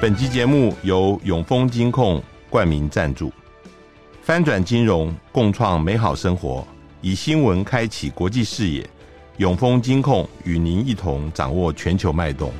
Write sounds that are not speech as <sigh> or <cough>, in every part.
本集节目由永丰金控冠名赞助，翻转金融，共创美好生活，以新闻开启国际视野。永丰金控与您一同掌握全球脉动。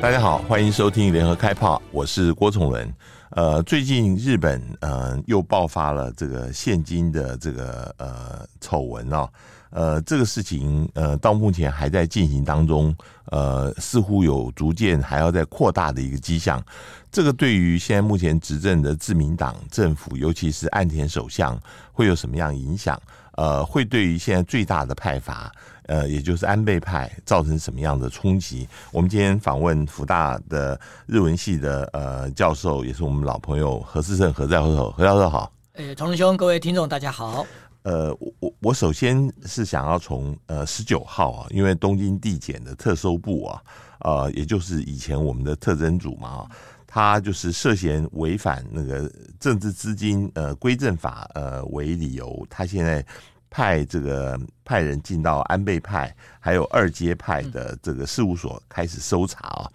大家好，欢迎收听联合开炮，我是郭崇伦。呃，最近日本呃又爆发了这个现金的这个呃丑闻哦。呃，这个事情呃，到目前还在进行当中，呃，似乎有逐渐还要再扩大的一个迹象。这个对于现在目前执政的自民党政府，尤其是岸田首相，会有什么样影响？呃，会对于现在最大的派阀，呃，也就是安倍派，造成什么样的冲击？我们今天访问福大的日文系的呃教授，也是我们老朋友何世胜何教授，何教授好。诶，崇伦兄，各位听众，大家好。呃，我我首先是想要从呃十九号啊，因为东京地检的特搜部啊，呃，也就是以前我们的特侦组嘛，他就是涉嫌违反那个政治资金呃归正法呃为理由，他现在派这个派人进到安倍派还有二阶派的这个事务所开始搜查啊。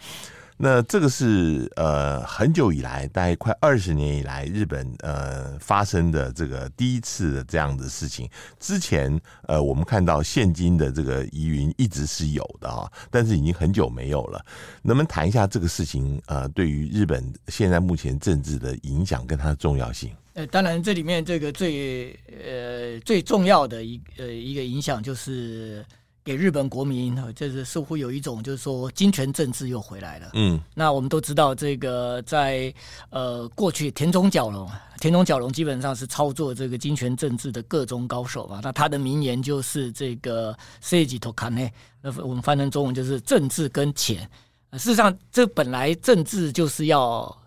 那这个是呃很久以来，大概快二十年以来，日本呃发生的这个第一次的这样的事情。之前呃我们看到现金的这个疑云一直是有的啊，但是已经很久没有了。能不能谈一下这个事情呃对于日本现在目前政治的影响跟它的重要性？呃，当然这里面这个最呃最重要的一呃一个影响就是。给日本国民，就是似乎有一种，就是说金权政治又回来了。嗯，那我们都知道，这个在呃过去田中角荣，田中角荣基本上是操作这个金权政治的各中高手嘛。那他的名言就是这个政治と金，那我们翻成中文就是政治跟钱。事实上，这本来政治就是要。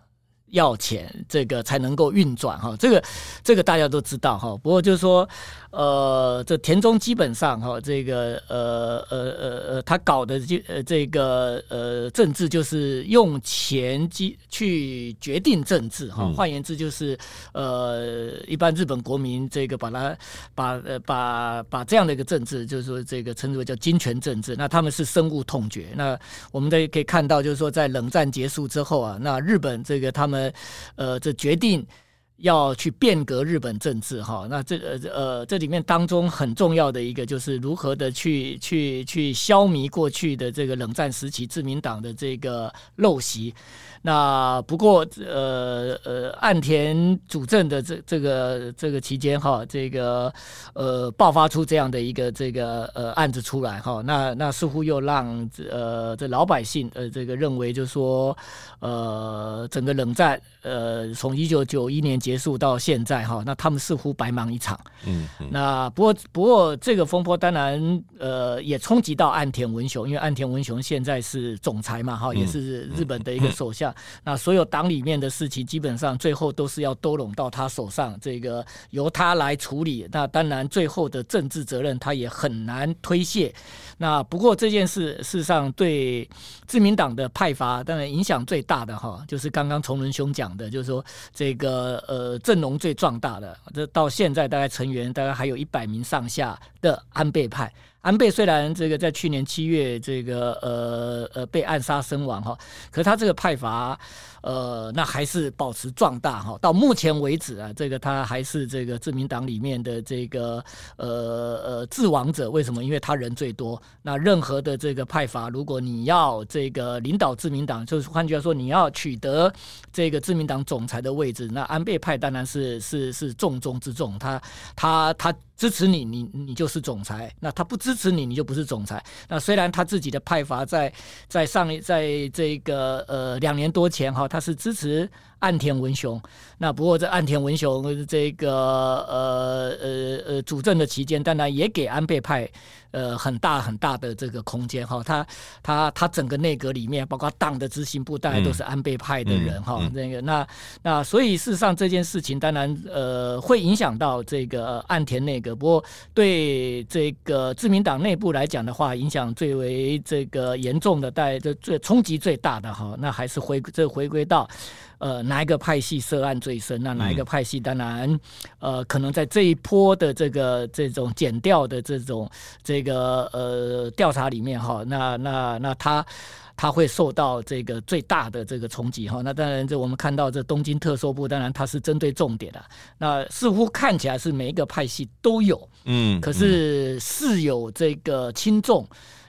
要钱，这个才能够运转哈，这个这个大家都知道哈。不过就是说，呃，这田中基本上哈，这个呃呃呃呃，他搞的就呃这个呃政治就是用钱去去决定政治哈。换言之，就是呃，一般日本国民这个把它把呃把把这样的一个政治，就是说这个称之为叫金权政治。那他们是深恶痛绝。那我们都可以看到，就是说在冷战结束之后啊，那日本这个他们。呃，这决定要去变革日本政治哈，那这呃呃这里面当中很重要的一个就是如何的去去去消弭过去的这个冷战时期自民党的这个陋习。那不过呃呃岸田主政的这这个这个期间哈，这个呃爆发出这样的一个这个呃案子出来哈，那那似乎又让呃这老百姓呃这个认为就是说呃整个冷战呃从一九九一年结束到现在哈，那他们似乎白忙一场。嗯，嗯，那不过不过这个风波当然呃也冲击到岸田文雄，因为岸田文雄现在是总裁嘛哈，也是日本的一个首相。那所有党里面的事情，基本上最后都是要兜拢到他手上，这个由他来处理。那当然，最后的政治责任他也很难推卸。那不过这件事，事实上对自民党的派阀，当然影响最大的哈，就是刚刚崇伦兄讲的，就是说这个呃呃阵容最壮大的，这到现在大概成员大概还有一百名上下的安倍派。安倍虽然这个在去年七月这个呃呃被暗杀身亡哈，可是他这个派阀呃那还是保持壮大哈。到目前为止啊，这个他还是这个自民党里面的这个呃呃制王者。为什么？因为他人最多。那任何的这个派阀，如果你要这个领导自民党，就是换句话说，你要取得这个自民党总裁的位置，那安倍派当然是是是重中之重。他他他。支持你，你你就是总裁；那他不支持你，你就不是总裁。那虽然他自己的派阀在在上一在这个呃两年多前哈，他是支持岸田文雄。那不过这岸田文雄这个呃呃呃主政的期间，当然也给安倍派。呃，很大很大的这个空间哈，他他他整个内阁里面，包括党的执行部，大概都是安倍派的人哈。那个那那，所以事实上这件事情当然呃会影响到这个岸田内阁，不过对这个自民党内部来讲的话，影响最为这个严重的，带这最冲击最大的哈，那还是回这回归到。呃哪一个派系涉案最深，那哪一个派系当然呃可能在这一波的这个这种减掉的这种这个呃调查里面哈，那那那他。他会受到这个最大的这个冲击哈，那当然这我们看到这东京特搜部，当然它是针对重点的，那似乎看起来是每一个派系都有，嗯，可是是有这个轻重，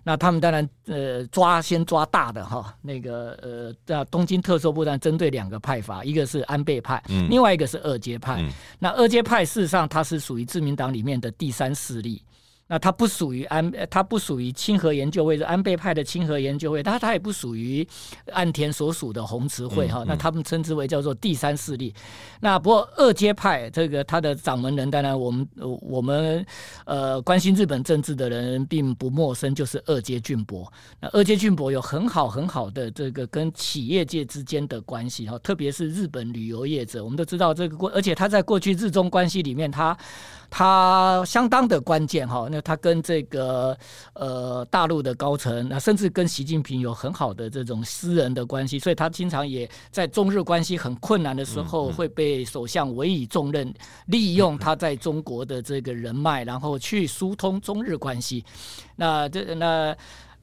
那他们当然呃抓先抓大的哈，那个呃那东京特搜部当然针对两个派阀，一个是安倍派，另外一个是二阶派，那二阶派事实上它是属于自民党里面的第三势力。那它不属于安，它不属于清河研究会，是安倍派的清河研究会，它它也不属于岸田所属的红池会哈。那他们称之为叫做第三势力。那不过二阶派这个他的掌门人，当然我们我们呃关心日本政治的人并不陌生，就是二阶俊博。那二阶俊博有很好很好的这个跟企业界之间的关系哈，特别是日本旅游业者，我们都知道这个过，而且他在过去日中关系里面，他他相当的关键哈。那他跟这个呃大陆的高层，那甚至跟习近平有很好的这种私人的关系，所以他经常也在中日关系很困难的时候，会被首相委以重任，利用他在中国的这个人脉，然后去疏通中日关系。那这那。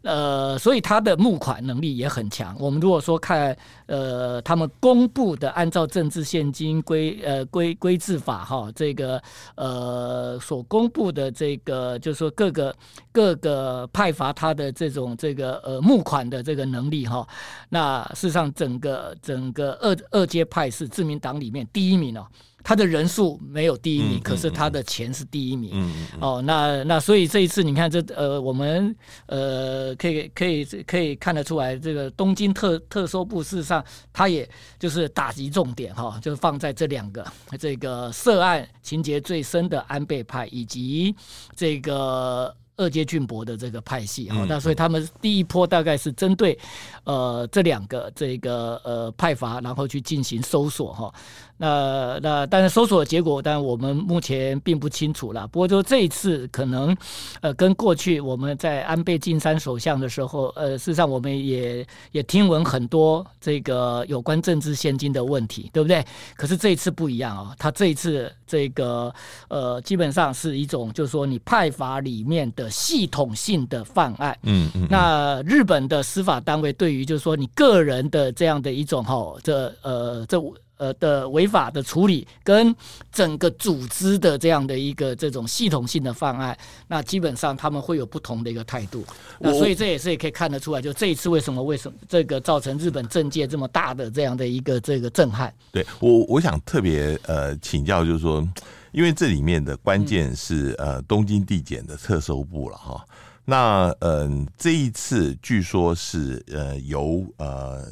呃，所以他的募款能力也很强。我们如果说看呃，他们公布的按照政治献金规呃规规制法哈，这个呃所公布的这个，就是说各个各个派阀他的这种这个呃募款的这个能力哈，那事实上整个整个二二阶派是自民党里面第一名哦。他的人数没有第一名，可是他的钱是第一名。哦，那那所以这一次你看这呃，我们呃可以可以可以看得出来，这个东京特特搜部事实上，他也就是打击重点哈、哦，就是放在这两个这个涉案情节最深的安倍派以及这个。二阶俊博的这个派系哈，那所以他们第一波大概是针对呃这两个这个呃派阀，然后去进行搜索哈。那那但是搜索的结果，但我们目前并不清楚了。不过就这一次可能呃跟过去我们在安倍晋三首相的时候，呃事实上我们也也听闻很多这个有关政治现金的问题，对不对？可是这一次不一样啊，他这一次这个呃基本上是一种就是说你派法里面的。系统性的犯案，嗯嗯，那日本的司法单位对于就是说你个人的这样的一种哈，这呃这呃的违法的处理，跟整个组织的这样的一个这种系统性的犯案，那基本上他们会有不同的一个态度。那所以这也是也可以看得出来，就这一次为什么为什么这个造成日本政界这么大的这样的一个这个震撼？对我我想特别呃请教，就是说。因为这里面的关键是呃东京地检的特搜部了哈，那嗯、呃、这一次据说是呃由呃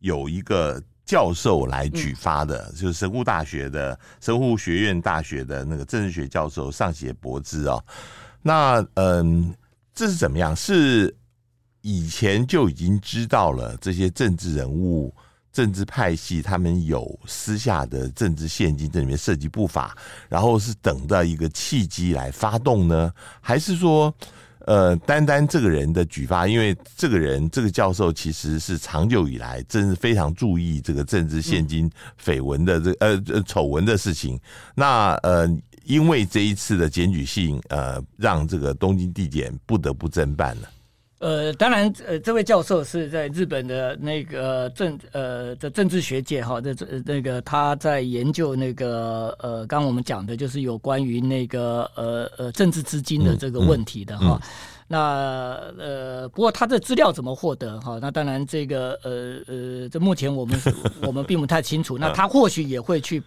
有一个教授来举发的，就是神户大学的神户学院大学的那个政治学教授上写博之哦，那嗯、呃、这是怎么样？是以前就已经知道了这些政治人物。政治派系他们有私下的政治献金，这里面涉及不法，然后是等到一个契机来发动呢，还是说，呃，单单这个人的举发，因为这个人这个教授其实是长久以来真是非常注意这个政治现金绯闻的这呃丑闻的事情，那呃，因为这一次的检举信，呃，让这个东京地检不得不侦办了。呃，当然，呃，这位教授是在日本的那个政呃的政治学界哈，这这那个他在研究那个呃，刚刚我们讲的就是有关于那个呃呃政治资金的这个问题的哈。嗯嗯嗯、那呃，不过他的资料怎么获得哈？那当然，这个呃呃，这目前我们 <laughs> 我们并不太清楚。那他或许也会去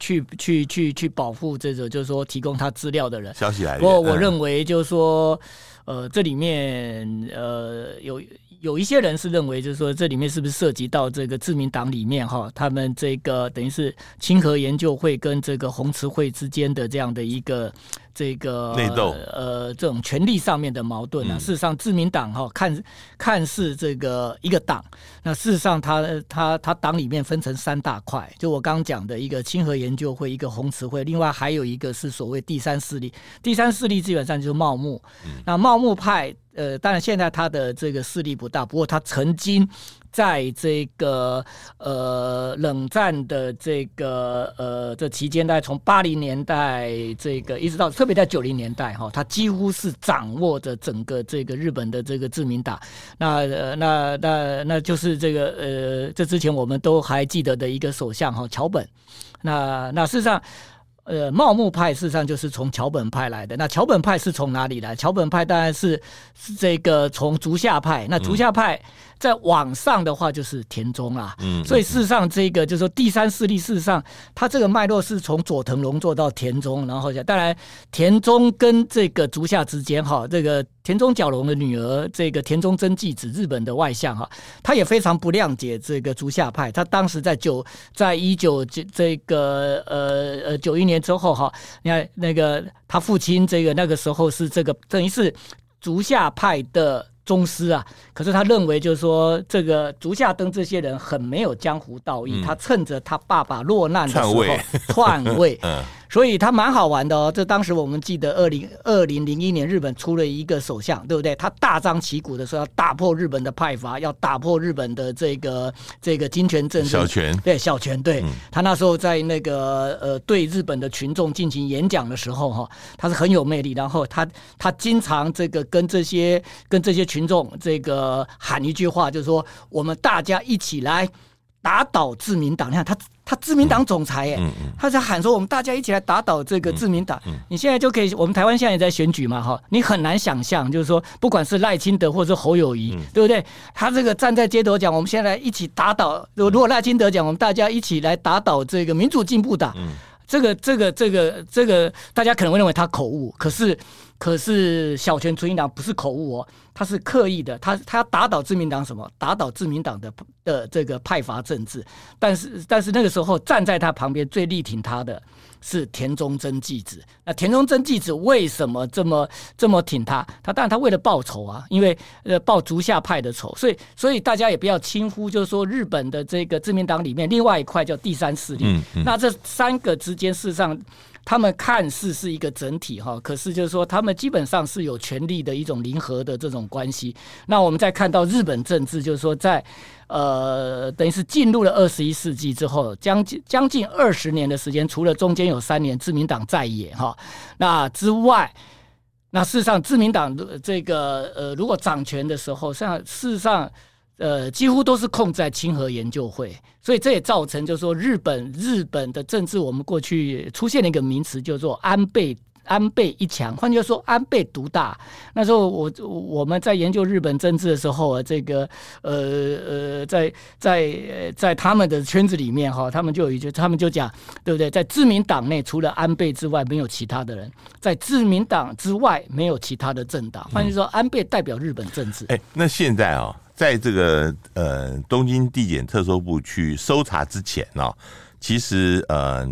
去去去去保护这个，就是说提供他资料的人。消息来源。不过我认为就是说。呃，这里面呃有有一些人是认为，就是说这里面是不是涉及到这个自民党里面哈，他们这个等于是清河研究会跟这个红池会之间的这样的一个。这个内斗，呃，这种权力上面的矛盾啊，事实上，自民党哈看看似这个一个党，那事实上他，他他他党里面分成三大块，就我刚刚讲的一个清河研究会，一个红池会，另外还有一个是所谓第三势力。第三势力基本上就是茂木，那茂木派，呃，当然现在他的这个势力不大，不过他曾经。在这个呃冷战的这个呃这期间，大概从八零年代这个一直到特别在九零年代哈，他几乎是掌握着整个这个日本的这个自民党。那那那那就是这个呃这之前我们都还记得的一个首相哈桥本。那那事实上。呃，茂木派事实上就是从桥本派来的。那桥本派是从哪里来？桥本派当然是是这个从竹下派。那竹下派再往上的话就是田中啦。嗯，所以事实上这个就是说第三势力，事实上它这个脉络是从佐藤荣作到田中，然后当然田中跟这个足下之间哈，这个。田中角荣的女儿，这个田中真纪子，日本的外相哈，他也非常不谅解这个足下派。他当时在九，在一九这这个呃呃九一年之后哈，你看那个他父亲这个那个时候是这个等于是足下派的宗师啊。可是他认为就是说这个足下登这些人很没有江湖道义，嗯、他趁着他爸爸落难的时候篡位。篡位 <laughs> 所以他蛮好玩的哦，这当时我们记得二零二零零一年日本出了一个首相，对不对？他大张旗鼓的说要打破日本的派阀，要打破日本的这个这个金权政治。小泉对小泉对，嗯、他那时候在那个呃对日本的群众进行演讲的时候哈，他是很有魅力。然后他他经常这个跟这些跟这些群众这个喊一句话，就是说我们大家一起来打倒自民党。你看他。他自民党总裁哎，他在喊说我们大家一起来打倒这个自民党。你现在就可以，我们台湾现在也在选举嘛哈，你很难想象，就是说不管是赖清德或者是侯友宜，对不对？他这个站在街头讲，我们现在一起打倒。如果赖清德讲，我们大家一起来打倒这个民主进步党。这个这个这个这个，大家可能会认为他口误，可是可是小泉纯一郎不是口误哦，他是刻意的，他他要打倒自民党什么？打倒自民党的的这个派阀政治，但是但是那个时候站在他旁边最力挺他的。是田中真纪子。那田中真纪子为什么这么这么挺他？他当然他为了报仇啊，因为呃报足下派的仇，所以所以大家也不要轻忽，就是说日本的这个自民党里面另外一块叫第三势力。嗯嗯、那这三个之间事实上。他们看似是一个整体哈，可是就是说，他们基本上是有权力的一种零和的这种关系。那我们再看到日本政治，就是说在呃，等于是进入了二十一世纪之后，将近将近二十年的时间，除了中间有三年自民党在野哈，那之外，那事实上自民党这个呃，如果掌权的时候，像事实上。呃，几乎都是控在清和研究会，所以这也造成，就是说日本日本的政治，我们过去出现了一个名词，叫做安倍安倍一强，换句话说，安倍独大。那时候我我们在研究日本政治的时候啊，这个呃呃，在在在他们的圈子里面哈，他们就有一句，他们就讲，对不对？在自民党内，除了安倍之外，没有其他的人；在自民党之外，没有其他的政党。换句话说，安倍代表日本政治。哎、那现在啊、哦。在这个呃东京地检特搜部去搜查之前呢、哦，其实呃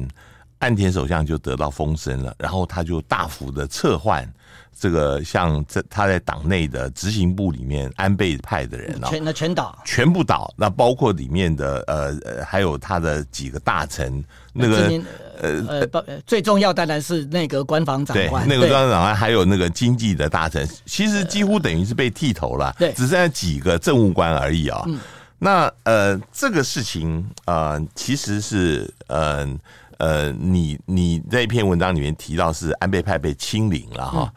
岸田首相就得到风声了，然后他就大幅的撤换这个像这他在党内的执行部里面安倍派的人啊、哦，全那全倒，全部倒，那包括里面的呃呃还有他的几个大臣。那个呃呃，最重要当然是内阁官房长官，内阁官房长官还有那个经济的大臣，其实几乎等于是被剃头了，对，只剩下几个政务官而已啊、哦。那呃，这个事情呃，其实是呃呃，你你在一篇文章里面提到是安倍派被清零了哈，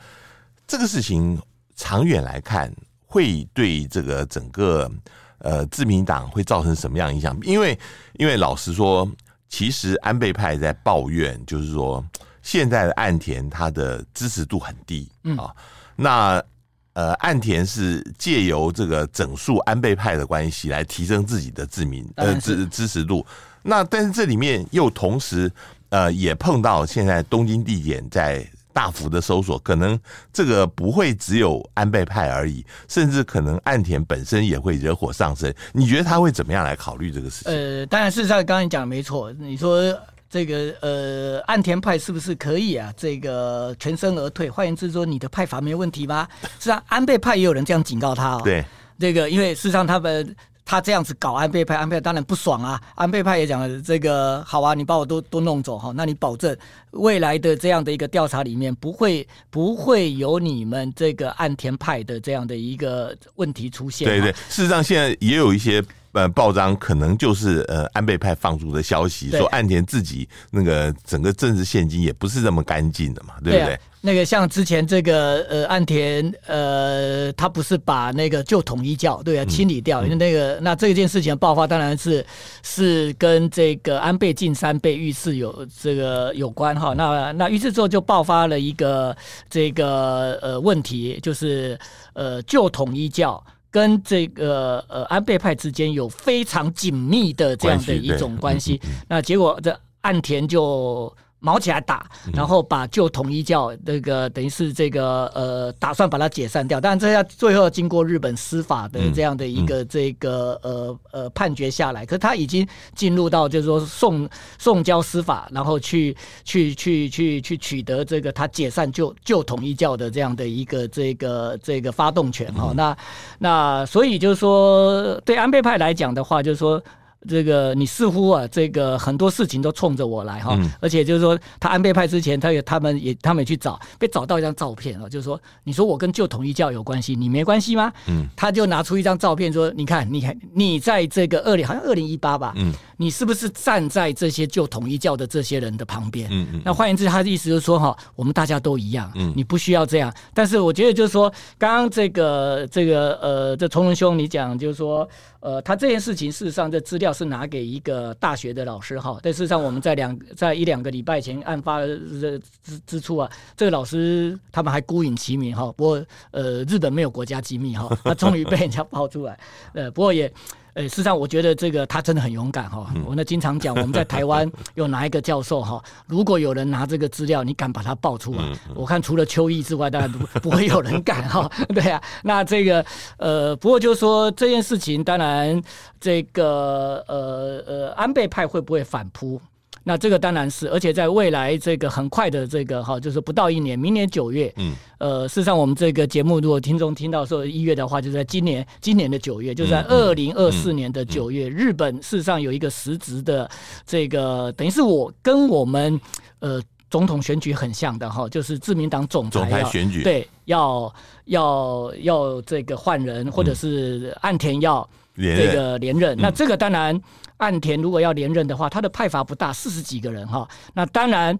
这个事情长远来看会对这个整个呃自民党会造成什么样影响？因为因为老实说。其实安倍派在抱怨，就是说现在的岸田他的支持度很低啊。那呃，岸田是借由这个整肃安倍派的关系来提升自己的自民呃支支持度。那但是这里面又同时呃也碰到现在东京地检在。大幅的搜索，可能这个不会只有安倍派而已，甚至可能岸田本身也会惹火上身。你觉得他会怎么样来考虑这个事情？呃，当然，事实上刚才讲的没错。你说这个呃，岸田派是不是可以啊？这个全身而退？换言之说，你的派阀没问题吗？是啊，安倍派也有人这样警告他哦。对，这个因为事实上他们。他这样子搞安倍派，安倍当然不爽啊。安倍派也讲了，这个好啊，你把我都都弄走哈，那你保证未来的这样的一个调查里面不会不会有你们这个岸田派的这样的一个问题出现？对对，事实上现在也有一些呃报章可能就是呃安倍派放出的消息，说岸田自己那个整个政治现金也不是这么干净的嘛，对不对？对那个像之前这个呃岸田呃他不是把那个旧统一教对啊清理掉，因为那个那这件事情的爆发当然是是跟这个安倍晋三被遇刺有这个有关哈。那那遇刺之后就爆发了一个这个呃问题，就是呃旧统一教跟这个呃安倍派之间有非常紧密的这样的一种关系。那结果这岸田就。卯起来打，然后把旧统一教那个等于是这个呃，打算把它解散掉，但是这要最后经过日本司法的这样的一个这个呃呃判决下来，可是他已经进入到就是说送送交司法，然后去去去去去取得这个他解散旧旧统一教的这样的一个这个这个发动权。哈，那那所以就是说对安倍派来讲的话，就是说。这个你似乎啊，这个很多事情都冲着我来哈，嗯、而且就是说，他安倍派之前，他也他们也他们也去找，被找到一张照片啊，就是说，你说我跟旧统一教有关系，你没关系吗？嗯，他就拿出一张照片说，你看，你看，你在这个二零好像二零一八吧，嗯，你是不是站在这些旧统一教的这些人的旁边？嗯嗯，那换言之，他的意思就是说哈，我们大家都一样，嗯，你不需要这样。但是我觉得就是说，刚刚这个这个呃，这崇文兄你讲就是说。呃，他这件事情事实上，这资料是拿给一个大学的老师哈。但事实上，我们在两在一两个礼拜前案发之之初啊，这个老师他们还孤影其名哈。不过呃，日本没有国家机密哈，他终于被人家爆出来。呃，不过也。呃，事实上，我觉得这个他真的很勇敢哈。我那经常讲，我们在台湾 <laughs> 有哪一个教授哈，如果有人拿这个资料，你敢把它爆出来？我看除了邱毅之外，当然不不会有人敢哈。<laughs> 对啊，那这个呃，不过就是说这件事情，当然这个呃呃，安倍派会不会反扑？那这个当然是，而且在未来这个很快的这个哈，就是不到一年，明年九月，嗯，呃，事实上我们这个节目如果听众听到说一月的话，就在今年今年的九月，就在二零二四年的九月，日本事实上有一个实质的这个，等于是我跟我们呃总统选举很像的哈，就是自民党总裁选举，对，要要要这个换人，或者是岸田要这个连任，那这个当然。岸田如果要连任的话，他的派阀不大，四十几个人哈。那当然，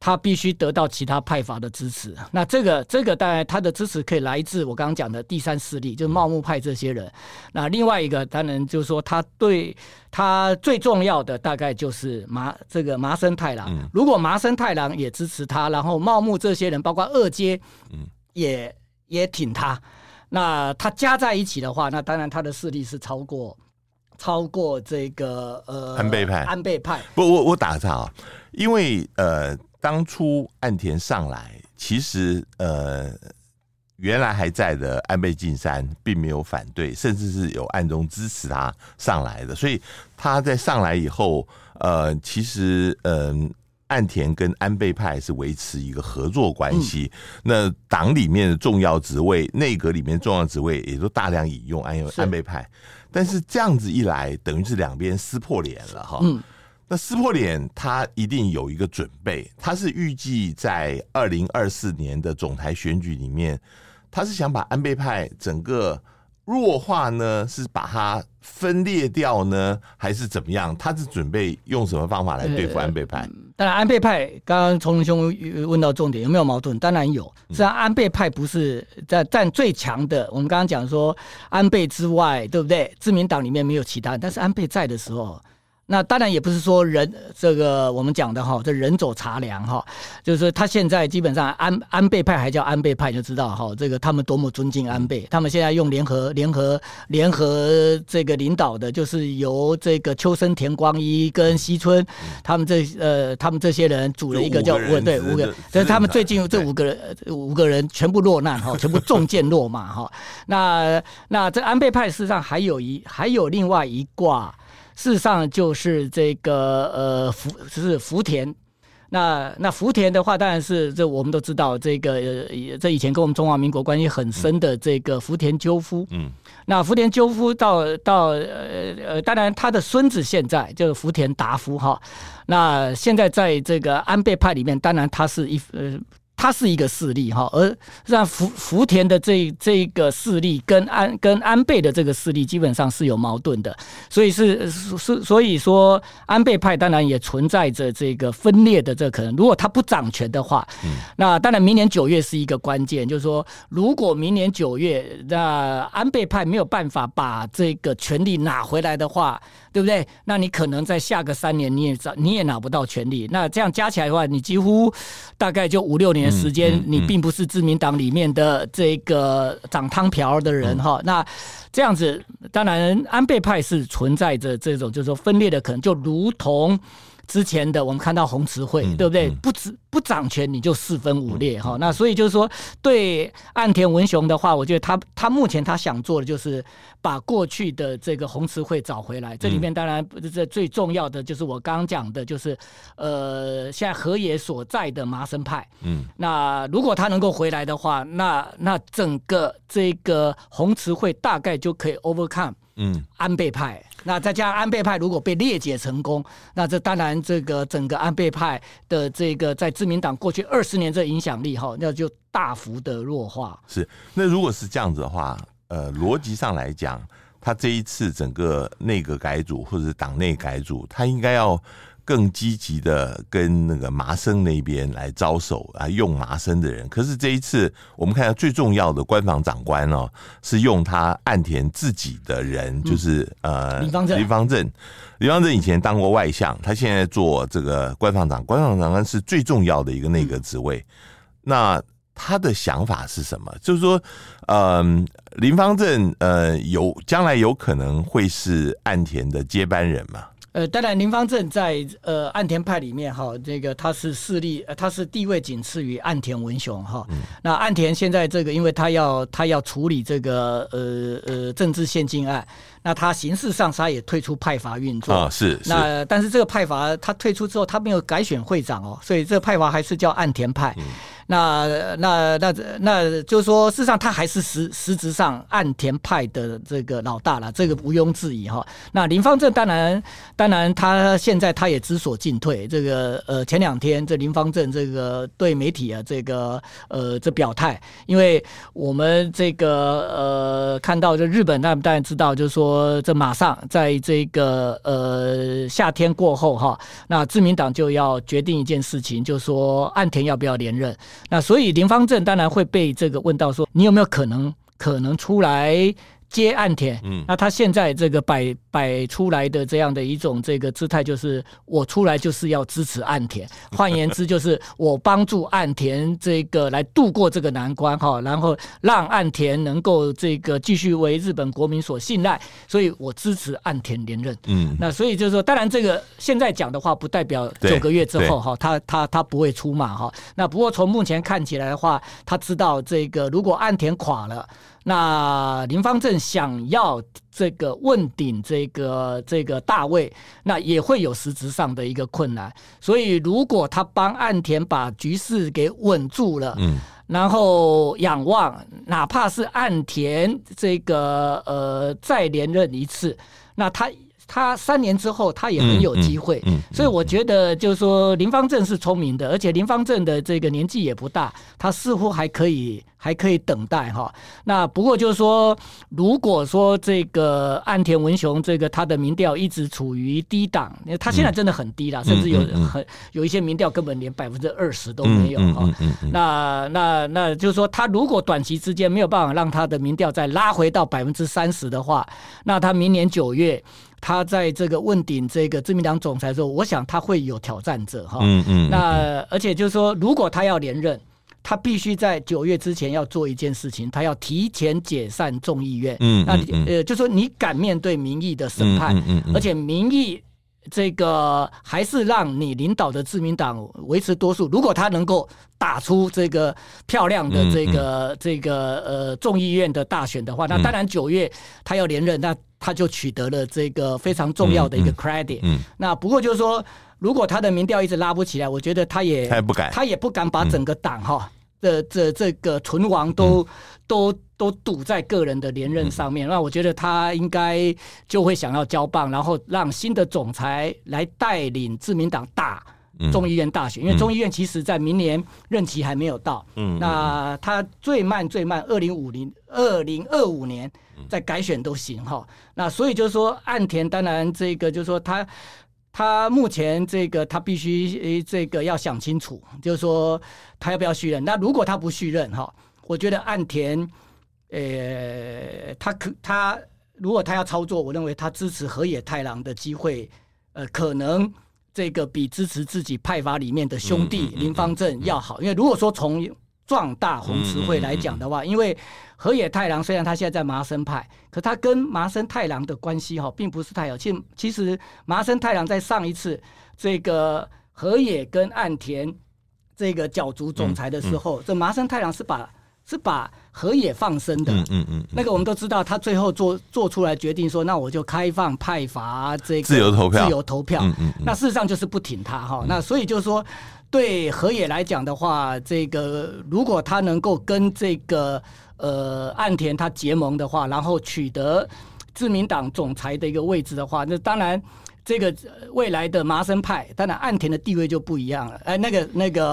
他必须得到其他派阀的支持。那这个这个当然他的支持可以来自我刚刚讲的第三势力，就是茂木派这些人。那另外一个当然就是说，他对他最重要的大概就是麻这个麻生太郎。如果麻生太郎也支持他，然后茂木这些人包括二阶，也也挺他，那他加在一起的话，那当然他的势力是超过。超过这个呃安倍派，安倍派不，我我打个岔啊，因为呃当初岸田上来，其实呃原来还在的安倍晋三并没有反对，甚至是有暗中支持他上来的，所以他在上来以后，呃其实嗯、呃、岸田跟安倍派是维持一个合作关系，嗯、那党里面的重要职位、内阁里面重要职位也都大量引用安安倍派。但是这样子一来，等于是两边撕破脸了哈。嗯，那撕破脸，他一定有一个准备。他是预计在二零二四年的总台选举里面，他是想把安倍派整个弱化呢，是把它分裂掉呢，还是怎么样？他是准备用什么方法来对付安倍派？当然，安倍派刚刚从兄问到重点，有没有矛盾？当然有。实际上，安倍派不是在占最强的。我们刚刚讲说，安倍之外，对不对？自民党里面没有其他人，但是安倍在的时候。那当然也不是说人这个我们讲的哈，这人走茶凉哈，就是说他现在基本上安安倍派还叫安倍派，就知道哈，这个他们多么尊敬安倍。他们现在用联合联合联合这个领导的，就是由这个秋生田光一跟西村，他们这呃他们这些人组了一个叫五对五个，所以他们最近这五个人五个人全部落难哈，<laughs> 全部中箭落马哈。那那这安倍派事实上还有一还有另外一挂。事实上就是这个呃福就是福田，那那福田的话，当然是这我们都知道这个呃这以前跟我们中华民国关系很深的这个福田赳夫，嗯，那福田赳夫到到呃呃，当然他的孙子现在就是福田达夫哈，那现在在这个安倍派里面，当然他是一呃。它是一个势力哈，而让福福田的这这个势力跟安跟安倍的这个势力基本上是有矛盾的，所以是是所以说安倍派当然也存在着这个分裂的这可能。如果他不掌权的话，那当然明年九月是一个关键，就是说如果明年九月那安倍派没有办法把这个权力拿回来的话，对不对？那你可能在下个三年你也找你也拿不到权利。那这样加起来的话，你几乎大概就五六年。时间，你并不是自民党里面的这个长汤瓢的人哈，那这样子，当然安倍派是存在着这种就是说分裂的可能，就如同。之前的我们看到红池会，对不对？不止不掌权，你就四分五裂哈。那所以就是说，对岸田文雄的话，我觉得他他目前他想做的就是把过去的这个红池会找回来。这里面当然这最重要的就是我刚刚讲的，就是呃，现在河野所在的麻生派。嗯，那如果他能够回来的话，那那整个这个红池会大概就可以 overcome。嗯，安倍派，那再加上安倍派如果被裂解成功，那这当然这个整个安倍派的这个在自民党过去二十年这影响力哈，那就大幅的弱化。是，那如果是这样子的话，呃，逻辑上来讲，他这一次整个内阁改组或者是党内改组，他应该要。更积极的跟那个麻生那边来招手啊，用麻生的人。可是这一次，我们看到最重要的官房长官哦，是用他岸田自己的人，就是呃，林方正。林方正，林方正以前当过外相，他现在做这个官房长，官房长官是最重要的一个内阁职位。那他的想法是什么？就是说，嗯，林方正呃，有将来有可能会是岸田的接班人嘛？呃，当然，林方正在呃岸田派里面哈，这个他是势力，呃，他是地位仅次于岸田文雄哈。嗯、那岸田现在这个，因为他要他要处理这个呃呃政治献金案，那他形式上他也退出派阀运作啊，是。那但是这个派阀他退出之后，他没有改选会长哦，所以这个派阀还是叫岸田派。嗯那那那那就是说，事实上他还是实实质上岸田派的这个老大了，这个毋庸置疑哈。那林芳正当然当然他现在他也知所进退。这个呃前两天这林芳正这个对媒体啊这个呃这表态，因为我们这个呃看到这日本那当然知道，就是说这马上在这个呃夏天过后哈，那自民党就要决定一件事情，就是说岸田要不要连任。那所以林方正当然会被这个问到说，你有没有可能可能出来？接岸田，嗯，那他现在这个摆摆出来的这样的一种这个姿态，就是我出来就是要支持岸田，<laughs> 换言之就是我帮助岸田这个来度过这个难关哈，然后让岸田能够这个继续为日本国民所信赖，所以我支持岸田连任，嗯，那所以就是说，当然这个现在讲的话，不代表九个月之后哈，他他他不会出马哈，那不过从目前看起来的话，他知道这个如果岸田垮了。那林方正想要这个问鼎这个这个大位，那也会有实质上的一个困难。所以，如果他帮岸田把局势给稳住了，嗯，然后仰望，哪怕是岸田这个呃再连任一次，那他他三年之后他也很有机会。嗯，所以我觉得就是说林方正是聪明的，而且林方正的这个年纪也不大，他似乎还可以。还可以等待哈，那不过就是说，如果说这个岸田文雄这个他的民调一直处于低档，他现在真的很低了，甚至有很有一些民调根本连百分之二十都没有哈。那那那就是说，他如果短期之间没有办法让他的民调再拉回到百分之三十的话，那他明年九月他在这个问鼎这个自民党总裁的时候，我想他会有挑战者哈。嗯嗯。那而且就是说，如果他要连任。他必须在九月之前要做一件事情，他要提前解散众议院。嗯，那呃，就说你敢面对民意的审判，而且民意这个还是让你领导的自民党维持多数。如果他能够打出这个漂亮的这个这个呃众议院的大选的话，那当然九月他要连任，那他就取得了这个非常重要的一个 credit。嗯，那不过就是说。如果他的民调一直拉不起来，我觉得他也他也不敢，他也不敢把整个党哈的这这个存亡都、嗯、都都赌在个人的连任上面。嗯、那我觉得他应该就会想要交棒，然后让新的总裁来带领自民党打众议院大选，因为众议院其实在明年任期还没有到，嗯，那他最慢最慢二零五零二零二五年再改选都行哈。那所以就是说，岸田当然这个就是说他他目前这个他必须这个要想清楚，就是说他要不要续任。那如果他不续任哈，我觉得岸田，呃，他可他如果他要操作，我认为他支持河野太郎的机会，呃，可能。这个比支持自己派阀里面的兄弟林方正要好，因为如果说从壮大红池会来讲的话，因为河野太郎虽然他现在在麻生派，可他跟麻生太郎的关系哈，并不是太好。其实，其实麻生太郎在上一次这个河野跟岸田这个角逐总裁的时候，这麻生太郎是把。是把河野放生的，嗯嗯嗯，那个我们都知道，他最后做做出来决定说，那我就开放派阀这个自由投票，自由投票，那事实上就是不挺他哈，那所以就是说，对河野来讲的话，这个如果他能够跟这个呃岸田他结盟的话，然后取得自民党总裁的一个位置的话，那当然。这个未来的麻生派，当然岸田的地位就不一样了。哎，那个那个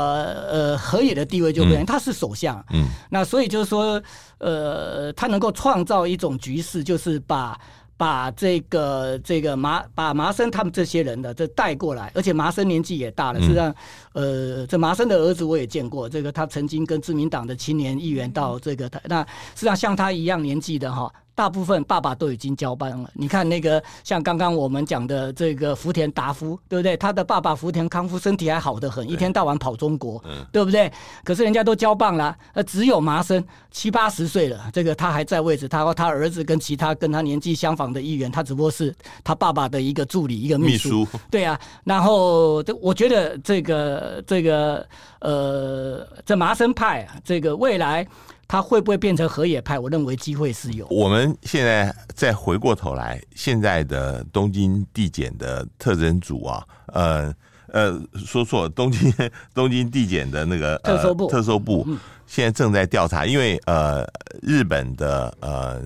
呃，河野的地位就不一样，嗯、他是首相。嗯，那所以就是说，呃，他能够创造一种局势，就是把把这个这个麻把麻生他们这些人的这带过来，而且麻生年纪也大了。实际上，呃，这麻生的儿子我也见过，这个他曾经跟自民党的青年议员到这个他那，实际上像他一样年纪的哈。大部分爸爸都已经交班了。你看那个，像刚刚我们讲的这个福田达夫，对不对？他的爸爸福田康夫身体还好得很，一天到晚跑中国，对不对？可是人家都交棒了，呃，只有麻生七八十岁了，这个他还在位置。他和他儿子跟其他跟他年纪相仿的议员，他只不过是他爸爸的一个助理，一个秘书。对啊，然后我觉得这个这个呃，这麻生派啊，这个未来。他会不会变成河野派？我认为机会是有。我们现在再回过头来，现在的东京地检的特侦组啊，呃呃，说错，东京 <laughs> 东京地检的那个特搜部，特搜部现在正在调查，因为呃，日本的呃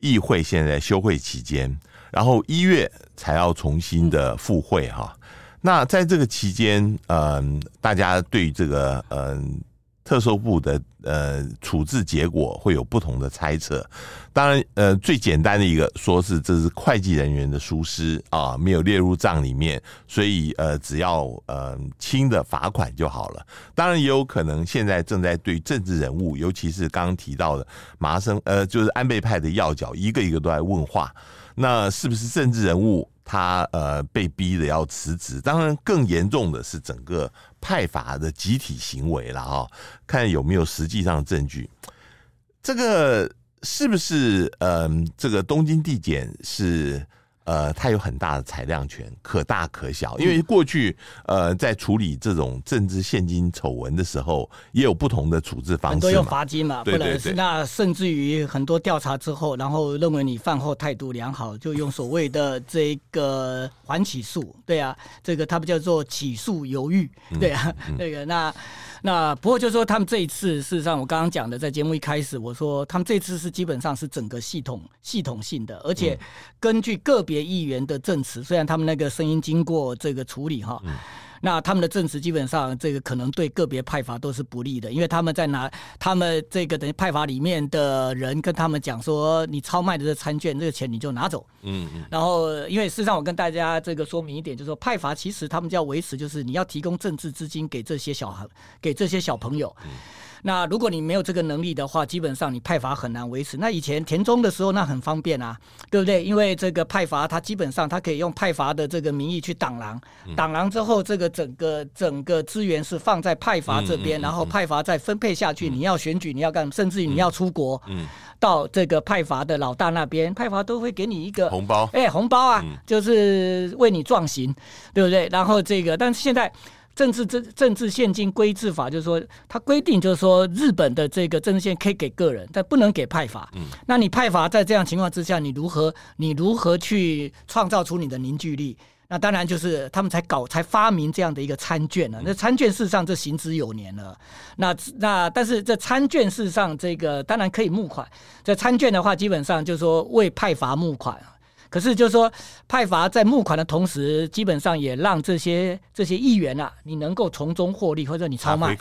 议会现在休会期间，然后一月才要重新的复会哈。那在这个期间，嗯、呃，大家对于这个嗯。呃特搜部的呃处置结果会有不同的猜测，当然呃最简单的一个说是这是会计人员的疏失啊，没有列入账里面，所以呃只要呃轻的罚款就好了。当然也有可能现在正在对政治人物，尤其是刚刚提到的麻生呃就是安倍派的要角，一个一个都在问话，那是不是政治人物？他呃被逼的要辞职，当然更严重的是整个派阀的集体行为了啊，看有没有实际上证据。这个是不是嗯、这个东京地检是？呃，他有很大的裁量权，可大可小。因为过去呃，在处理这种政治现金丑闻的时候，也有不同的处置方式嘛，都用罚金嘛，对对对。那甚至于很多调查之后，然后认为你饭后态度良好，就用所谓的这个缓起诉，对啊，这个他们叫做起诉犹豫，对啊，嗯嗯、<laughs> 那个那。那不过就是说，他们这一次事实上，我刚刚讲的，在节目一开始我说，他们这次是基本上是整个系统系统性的，而且根据个别议员的证词，虽然他们那个声音经过这个处理哈。那他们的证词基本上，这个可能对个别派阀都是不利的，因为他们在拿他们这个等于派阀里面的人跟他们讲说，你超卖的这餐券，这个钱你就拿走。嗯嗯。然后，因为事实上我跟大家这个说明一点，就是说派阀其实他们就要维持，就是你要提供政治资金给这些小孩，给这些小朋友。嗯。那如果你没有这个能力的话，基本上你派阀很难维持。那以前田中的时候，那很方便啊，对不对？因为这个派阀，他基本上他可以用派阀的这个名义去挡狼，挡狼之后，这个整个整个资源是放在派阀这边，然后派阀再分配下去。你要选举，你要干，甚至于你要出国，到这个派阀的老大那边，派阀都会给你一个红包，哎，红包啊，就是为你壮行，对不对？然后这个，但是现在。政治政政治现金规制法就是说，它规定就是说，日本的这个政治献可以给个人，但不能给派阀。嗯，那你派阀在这样情况之下，你如何你如何去创造出你的凝聚力？那当然就是他们才搞才发明这样的一个参券呢。那参券事实上这行之有年了。那那但是这参券事实上这个当然可以募款。这参券的话，基本上就是说为派阀募款。可是就是说派阀在募款的同时，基本上也让这些这些议员啊，你能够从中获利，或者你超卖，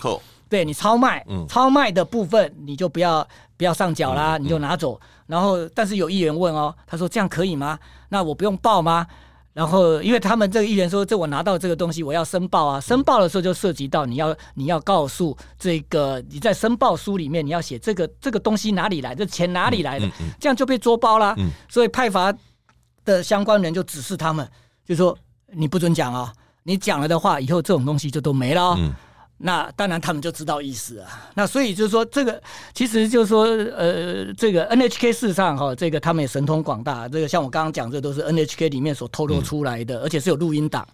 对你超卖，嗯、超卖的部分你就不要不要上缴啦，嗯、你就拿走。然后，但是有议员问哦，他说这样可以吗？那我不用报吗？然后，因为他们这个议员说，这我拿到这个东西，我要申报啊。申报的时候就涉及到你要你要告诉这个你在申报书里面你要写这个这个东西哪里来，这钱哪里来的，这样就被捉包啦。所以派阀的相关人就指示他们，就说你不准讲啊，你讲了的话，以后这种东西就都没了。那当然，他们就知道意思啊。那所以就是说，这个其实就是说，呃，这个 NHK 事实上哈，这个他们也神通广大。这个像我刚刚讲，这都是 NHK 里面所透露出来的，嗯、而且是有录音档。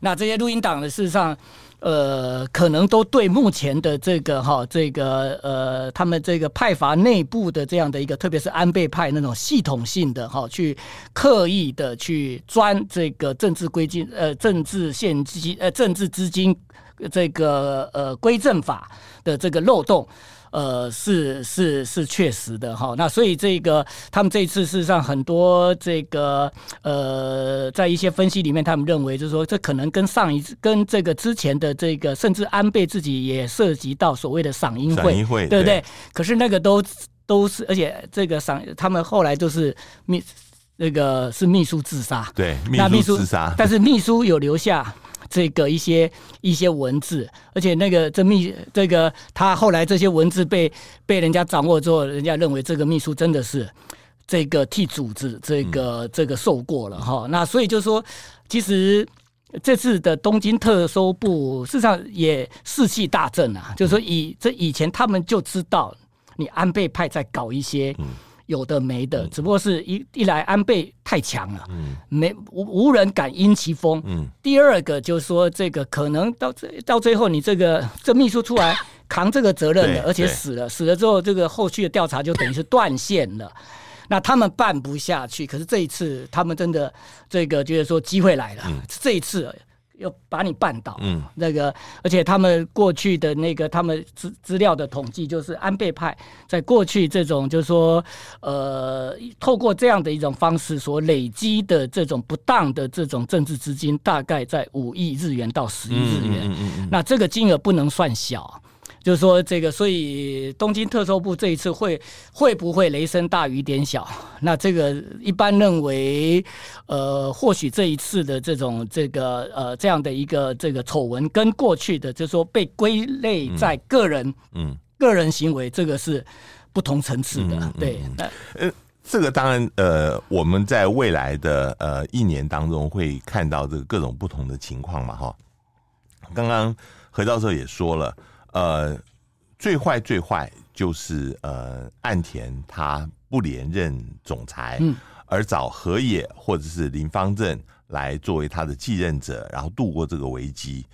那这些录音档的，事实上，呃，可能都对目前的这个哈，这个呃，他们这个派阀内部的这样的一个，特别是安倍派那种系统性的哈，去刻意的去钻这个政治规金呃，政治献金呃，政治资金。这个呃规政法的这个漏洞，呃是是是确实的哈。那所以这个他们这一次事实上很多这个呃在一些分析里面，他们认为就是说这可能跟上一次跟这个之前的这个，甚至安倍自己也涉及到所谓的赏樱会，对不对？对，可是那个都都是，而且这个赏他们后来就是秘那个是秘书自杀，对，秘书自杀，但是秘书有留下。这个一些一些文字，而且那个这秘这个他后来这些文字被被人家掌握之后，人家认为这个秘书真的是这个替组织这个、嗯、这个受过了哈。那所以就说，其实这次的东京特搜部事实上也士气大振啊，就是说以这以前他们就知道你安倍派在搞一些。嗯有的没的，只不过是一一来安倍太强了，嗯，没无无人敢因其风，嗯。第二个就是说，这个可能到最到最后，你这个这秘书出来扛这个责任的，而且死了，死了之后，这个后续的调查就等于是断线了。那他们办不下去，可是这一次他们真的这个就是说机会来了，这一次。要把你绊倒，嗯，那个，而且他们过去的那个他们资资料的统计，就是安倍派在过去这种，就是说，呃，透过这样的一种方式所累积的这种不当的这种政治资金，大概在五亿日元到十亿日元，嗯嗯嗯嗯，那这个金额不能算小。就是说，这个，所以东京特搜部这一次会会不会雷声大雨点小？那这个一般认为，呃，或许这一次的这种这个呃这样的一个这个丑闻，跟过去的就是说被归类在个人嗯个人行为，这个是不同层次的。嗯、对，呃，这个当然呃，我们在未来的呃一年当中会看到这个各种不同的情况嘛，哈。刚刚何教授也说了。呃，最坏最坏就是呃，岸田他不连任总裁，嗯，而找河野或者是林方正来作为他的继任者，然后度过这个危机。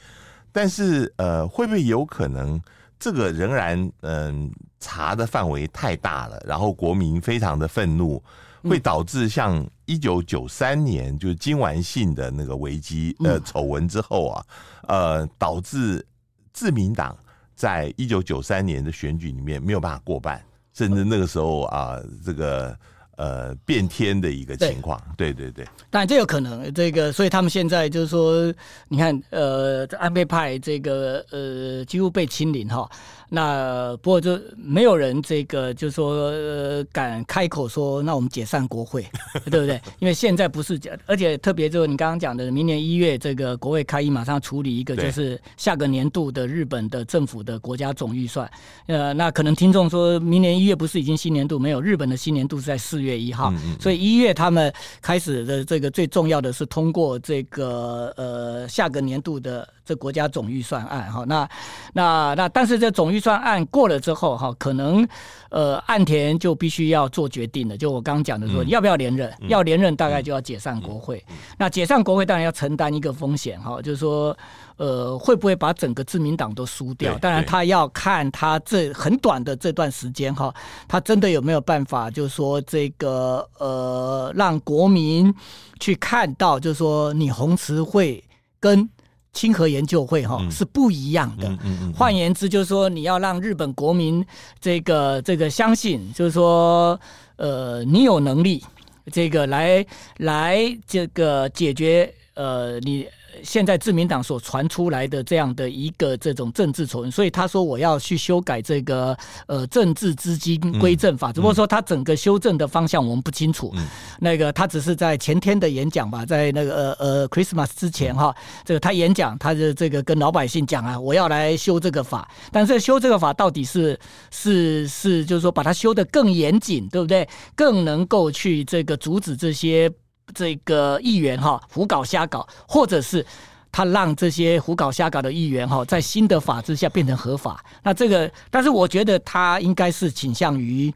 但是呃，会不会有可能这个仍然嗯、呃、查的范围太大了，然后国民非常的愤怒，会导致像一九九三年就是金丸信的那个危机呃丑闻之后啊，呃，导致自民党。在一九九三年的选举里面没有办法过半，甚至那个时候啊，这个呃变天的一个情况，对对对，当然这有可能，这个所以他们现在就是说，你看呃，安倍派这个呃几乎被清零哈。那不过就没有人这个就说、呃、敢开口说，那我们解散国会，<laughs> 对不对？因为现在不是，而且特别就是你刚刚讲的，明年一月这个国会开议，马上处理一个就是下个年度的日本的政府的国家总预算。呃，那可能听众说明年一月不是已经新年度？没有，日本的新年度是在四月一号，所以一月他们开始的这个最重要的是通过这个呃下个年度的。这国家总预算案哈，那那那，但是这总预算案过了之后哈，可能呃岸田就必须要做决定了。就我刚刚讲的说，要不要连任？要连任，大概就要解散国会。那解散国会当然要承担一个风险哈，就是说呃会不会把整个自民党都输掉？当然他要看他这很短的这段时间哈，他真的有没有办法，就是说这个呃让国民去看到，就是说你红池会跟。清河研究会哈是不一样的，换言之就是说你要让日本国民这个这个相信，就是说呃你有能力，这个来来这个解决呃你。现在自民党所传出来的这样的一个这种政治丑闻，所以他说我要去修改这个呃政治资金归正法，只不过说他整个修正的方向我们不清楚。那个他只是在前天的演讲吧，在那个呃呃 Christmas 之前哈，这个他演讲，他的这个跟老百姓讲啊，我要来修这个法，但是修这个法到底是是是，就是说把它修得更严谨，对不对？更能够去这个阻止这些。这个议员哈胡搞瞎搞，或者是他让这些胡搞瞎搞的议员哈在新的法制下变成合法，那这个，但是我觉得他应该是倾向于。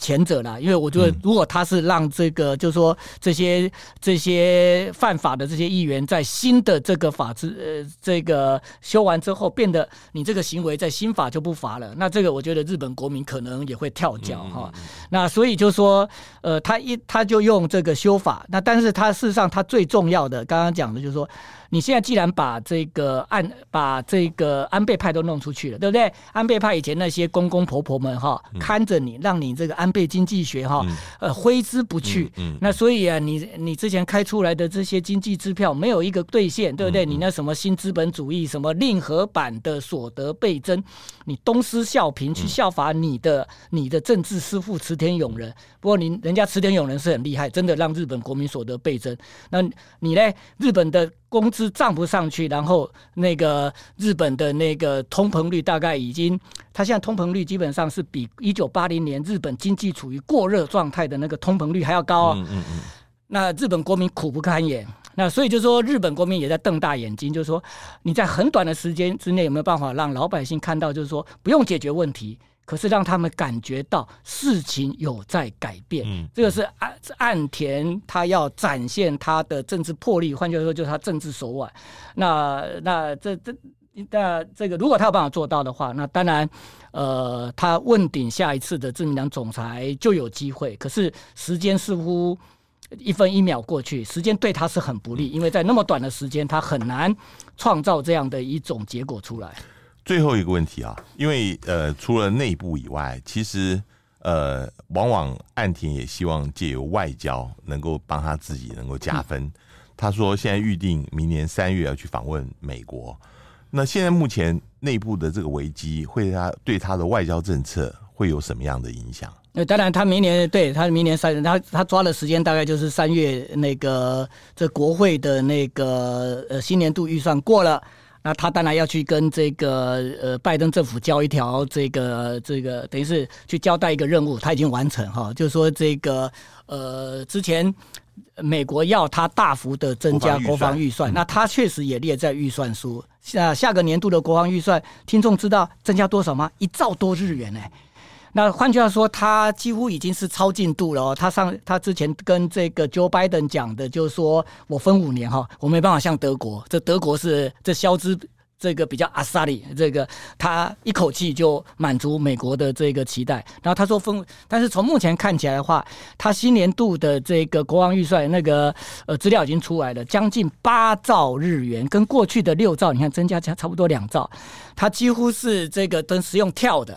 前者啦，因为我觉得，如果他是让这个，就是说这些这些犯法的这些议员，在新的这个法制呃这个修完之后，变得你这个行为在新法就不罚了，那这个我觉得日本国民可能也会跳脚哈。那所以就说，呃，他一他就用这个修法，那但是他事实上他最重要的，刚刚讲的就是说。你现在既然把这个安把这个安倍派都弄出去了，对不对？安倍派以前那些公公婆婆们哈，看着你，让你这个安倍经济学哈，呃，挥之不去。那所以啊，你你之前开出来的这些经济支票没有一个兑现，对不对？你那什么新资本主义，什么令和版的所得倍增，你东施效颦去效法你的你的政治师傅池田勇人。不过你人家池田勇人是很厉害，真的让日本国民所得倍增。那你呢？日本的。工资涨不上去，然后那个日本的那个通膨率大概已经，它现在通膨率基本上是比一九八零年日本经济处于过热状态的那个通膨率还要高。嗯嗯嗯。那日本国民苦不堪言，那所以就说日本国民也在瞪大眼睛，就是说你在很短的时间之内有没有办法让老百姓看到，就是说不用解决问题。可是让他们感觉到事情有在改变，嗯，这个是岸岸田他要展现他的政治魄力，换句话说就是他政治手腕。那那这这那这个如果他有办法做到的话，那当然，呃，他问鼎下一次的自民党总裁就有机会。可是时间似乎一分一秒过去，时间对他是很不利，因为在那么短的时间，他很难创造这样的一种结果出来。最后一个问题啊，因为呃，除了内部以外，其实呃，往往岸田也希望借由外交能够帮他自己能够加分。嗯、他说现在预定明年三月要去访问美国，那现在目前内部的这个危机，会他对他的外交政策会有什么样的影响？那当然，他明年对他明年三，他他抓的时间大概就是三月那个这国会的那个呃新年度预算过了。那他当然要去跟这个呃拜登政府交一条这个这个等于是去交代一个任务，他已经完成哈，就是说这个呃之前美国要他大幅的增加国防预算，那他确实也列在预算书。下下个年度的国防预算，听众知道增加多少吗？一兆多日元呢。那换句话说，他几乎已经是超进度了哦。他上他之前跟这个 Joe Biden 讲的，就是说我分五年哈，我没办法像德国，这德国是这消资。这个比较阿萨里，这个他一口气就满足美国的这个期待。然后他说分，但是从目前看起来的话，他新年度的这个国防预算那个呃资料已经出来了，将近八兆日元，跟过去的六兆，你看增加加差不多两兆，他几乎是这个都是用跳的。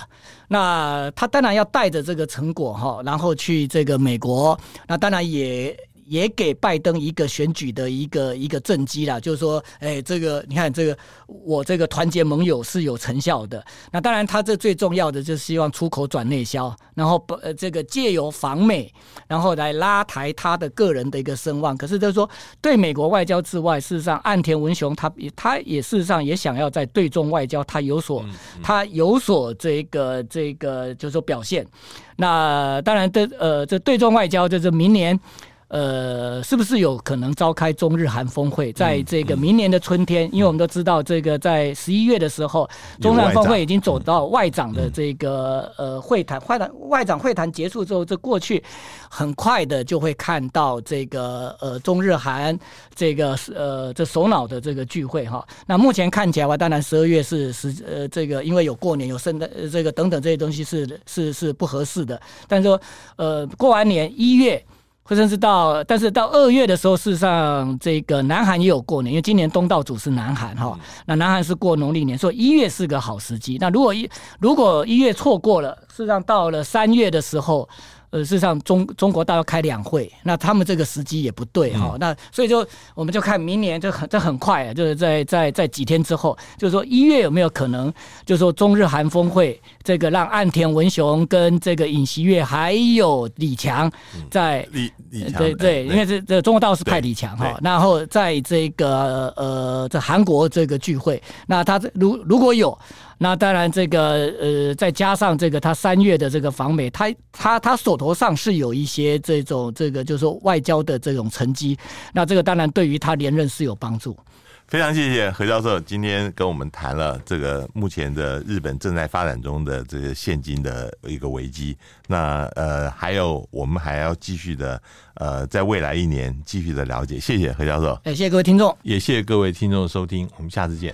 那他当然要带着这个成果哈，然后去这个美国，那当然也。也给拜登一个选举的一个一个政绩啦，就是说，哎，这个你看，这个我这个团结盟友是有成效的。那当然，他这最重要的就是希望出口转内销，然后不呃，这个借由访美，然后来拉抬他的个人的一个声望。可是就是说，对美国外交之外，事实上，岸田文雄他他也事实上也想要在对中外交他有所他有所这个这个就是说表现。那当然，这呃，这对中外交就是明年。呃，是不是有可能召开中日韩峰会？在这个明年的春天，因为我们都知道，这个在十一月的时候，中日韩峰会已经走到外长的这个呃会谈，会谈外长会谈结束之后，这过去很快的就会看到这个呃中日韩这个呃这首脑的这个聚会哈。那目前看起来的话，当然十二月是十呃这个因为有过年有圣诞这个等等这些东西是是是不合适的，但是说呃过完年一月。或者是到，但是到二月的时候，事实上这个南韩也有过年，因为今年东道主是南韩哈。那南韩是过农历年，所以一月是个好时机。那如果一如果一月错过了，事实上到了三月的时候，呃，事实上中中国大陆开两会，那他们这个时机也不对哈、嗯。那所以就我们就看明年就很这很快，就是在在在几天之后，就是说一月有没有可能，就是说中日韩峰会这个让岸田文雄跟这个尹锡悦还有李强在、嗯、李李强对对，因为这这中国大陆是派李强哈，然后在这个呃这韩国这个聚会，那他如如果有。那当然，这个呃，再加上这个他三月的这个访美，他他他手头上是有一些这种这个就是说外交的这种成绩，那这个当然对于他连任是有帮助。非常谢谢何教授今天跟我们谈了这个目前的日本正在发展中的这个现金的一个危机。那呃，还有我们还要继续的呃，在未来一年继续的了解。谢谢何教授，哎，谢谢各位听众，也谢谢各位听众的收听，我们下次见。